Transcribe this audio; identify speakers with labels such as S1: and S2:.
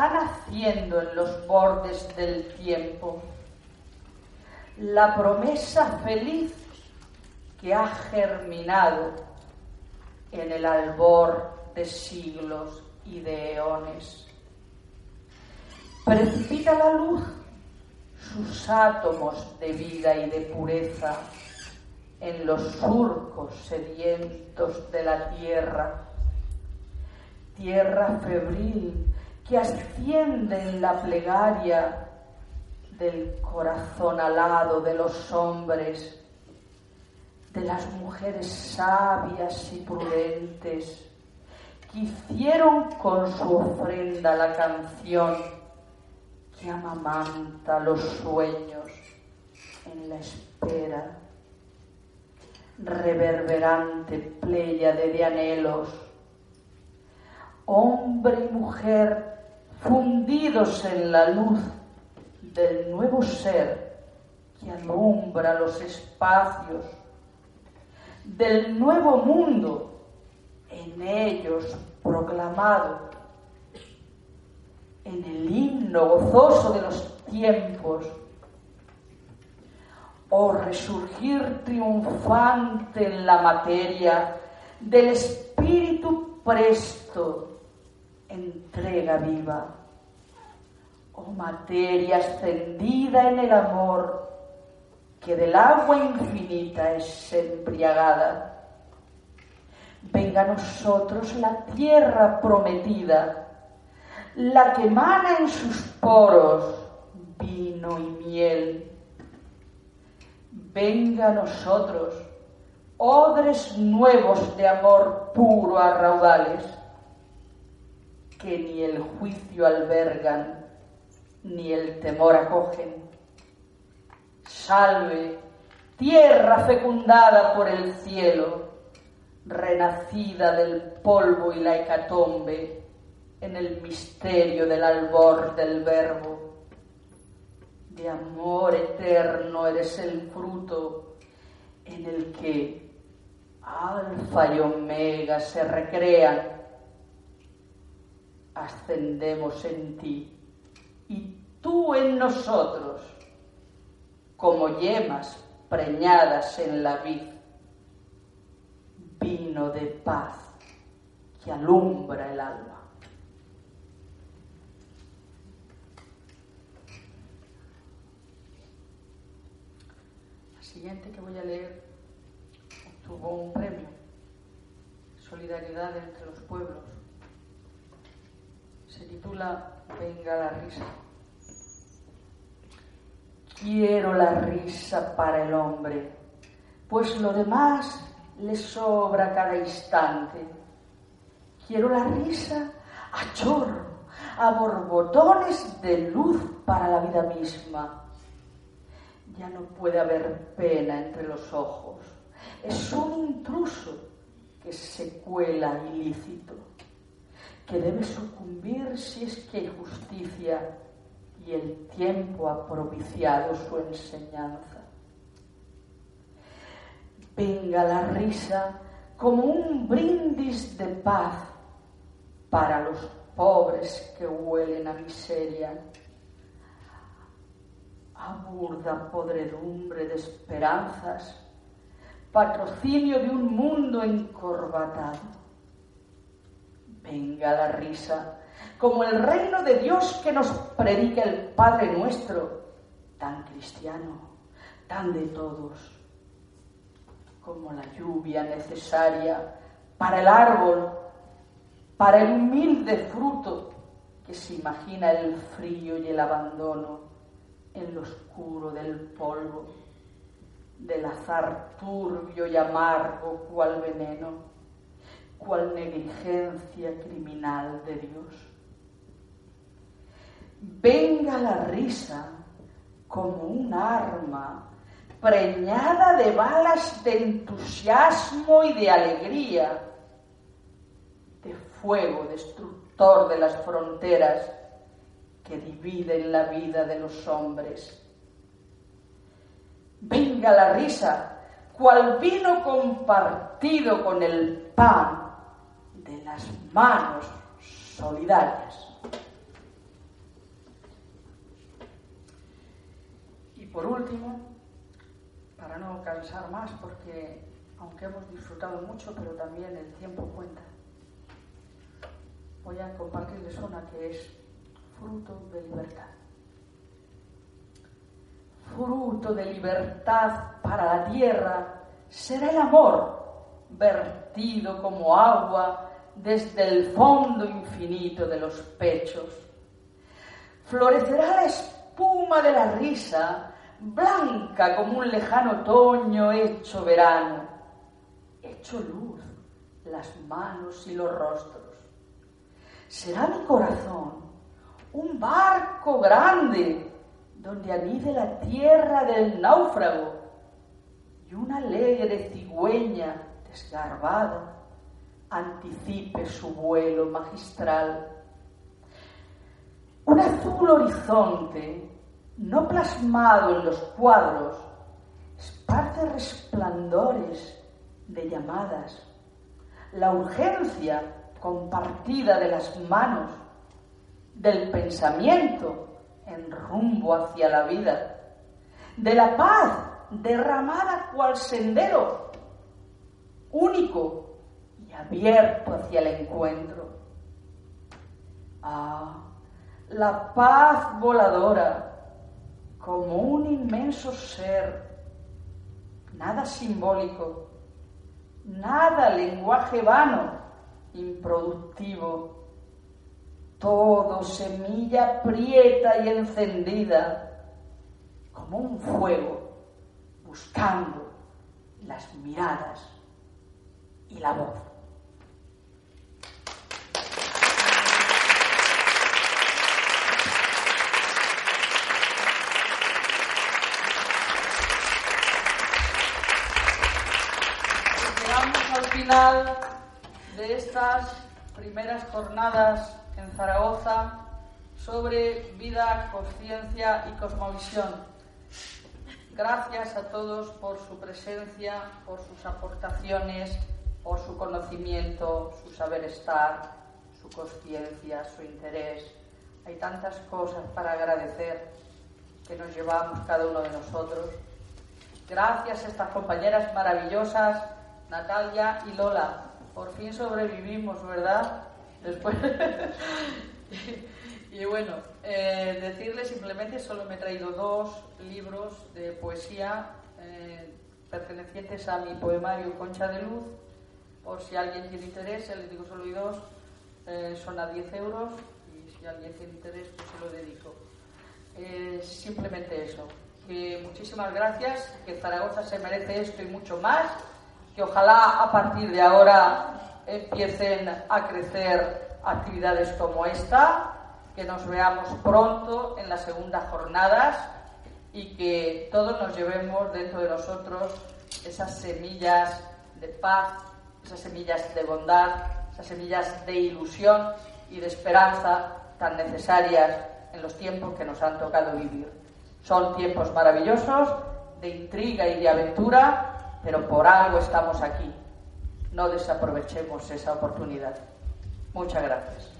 S1: naciendo en los bordes del tiempo. La promesa feliz que ha germinado en el albor de siglos y de eones. Precipita la luz sus átomos de vida y de pureza en los surcos sedientos de la tierra, tierra febril que asciende en la plegaria del corazón alado de los hombres, de las mujeres sabias y prudentes, que hicieron con su ofrenda la canción que amamanta los sueños en la espera reverberante pléyade de anhelos, hombre y mujer fundidos en la luz del nuevo ser que alumbra los espacios, del nuevo mundo en ellos proclamado, en el himno gozoso de los tiempos, o resurgir triunfante en la materia del espíritu presto, entrega viva, oh materia ascendida en el amor, que del agua infinita es embriagada. Venga a nosotros la tierra prometida, la que emana en sus poros vino y miel. Venga a nosotros odres nuevos de amor puro a raudales, que ni el juicio albergan, ni el temor acogen. Salve, tierra fecundada por el cielo, renacida del polvo y la hecatombe en el misterio del albor del verbo de amor eterno eres el fruto en el que alfa y omega se recrean. Ascendemos en ti y tú en nosotros como yemas preñadas en la vid, vino de paz que alumbra el alma. siguiente que voy a leer obtuvo un premio, Solidaridad entre los pueblos. Titula Venga la risa. Quiero la risa para el hombre, pues lo demás le sobra cada instante. Quiero la risa a chorro, a borbotones de luz para la vida misma ya no puede haber pena entre los ojos. Es un intruso que se cuela ilícito, que debe sucumbir si es que hay justicia y el tiempo ha propiciado su enseñanza. Venga la risa como un brindis de paz para los pobres que huelen a miseria aburda podredumbre de esperanzas, patrocinio de un mundo encorbatado. Venga la risa, como el reino de Dios que nos predica el Padre nuestro, tan cristiano, tan de todos, como la lluvia necesaria para el árbol, para el humilde fruto que se imagina el frío y el abandono en lo oscuro del polvo, del azar turbio y amargo cual veneno, cual negligencia criminal de Dios. Venga la risa como un arma preñada de balas de entusiasmo y de alegría, de fuego destructor de las fronteras que dividen la vida de los hombres. Venga la risa, cual vino compartido con el pan de las manos solidarias. Y por último, para no cansar más, porque aunque hemos disfrutado mucho, pero también el tiempo cuenta, voy a compartirles una que es fruto de libertad. Fruto de libertad para la tierra será el amor vertido como agua desde el fondo infinito de los pechos. Florecerá la espuma de la risa, blanca como un lejano otoño hecho verano, hecho luz, las manos y los rostros. Será mi corazón un barco grande donde anide la tierra del náufrago y una alegre cigüeña desgarbada anticipe su vuelo magistral. Un azul horizonte, no plasmado en los cuadros, esparce resplandores de llamadas. La urgencia compartida de las manos, del pensamiento en rumbo hacia la vida, de la paz derramada cual sendero único abierto hacia el encuentro. Ah, la paz voladora como un inmenso ser, nada simbólico, nada lenguaje vano, improductivo, todo semilla prieta y encendida, como un fuego, buscando las miradas y la voz. Llegamos al final de estas primeras jornadas en Zaragoza sobre vida, conciencia y cosmovisión. Gracias a todos por su presencia, por sus aportaciones, por su conocimiento, su saber estar, su conciencia, su interés. Hay tantas cosas para agradecer que nos llevamos cada uno de nosotros. Gracias a estas compañeras maravillosas, Natalia y Lola. Por fin sobrevivimos, ¿verdad? Después. y bueno, eh, decirle simplemente, solo me he traído dos libros de poesía eh, pertenecientes a mi poemario Concha de Luz. Por si alguien tiene interés, les digo solo hay dos, eh, son a 10 euros y si alguien tiene interés, pues se lo dedico. simplemente eso. Que muchísimas gracias, que Zaragoza se merece esto y mucho más, que ojalá a partir de ahora empiecen a crecer actividades como esta que nos veamos pronto en las segundas jornadas y que todos nos llevemos dentro de nosotros esas semillas de paz, esas semillas de bondad, esas semillas de ilusión y de esperanza tan necesarias en los tiempos que nos han tocado vivir. Son tiempos maravillosos de intriga y de aventura, pero por algo estamos aquí. No desaprovechemos esa oportunidad. Muchas gracias.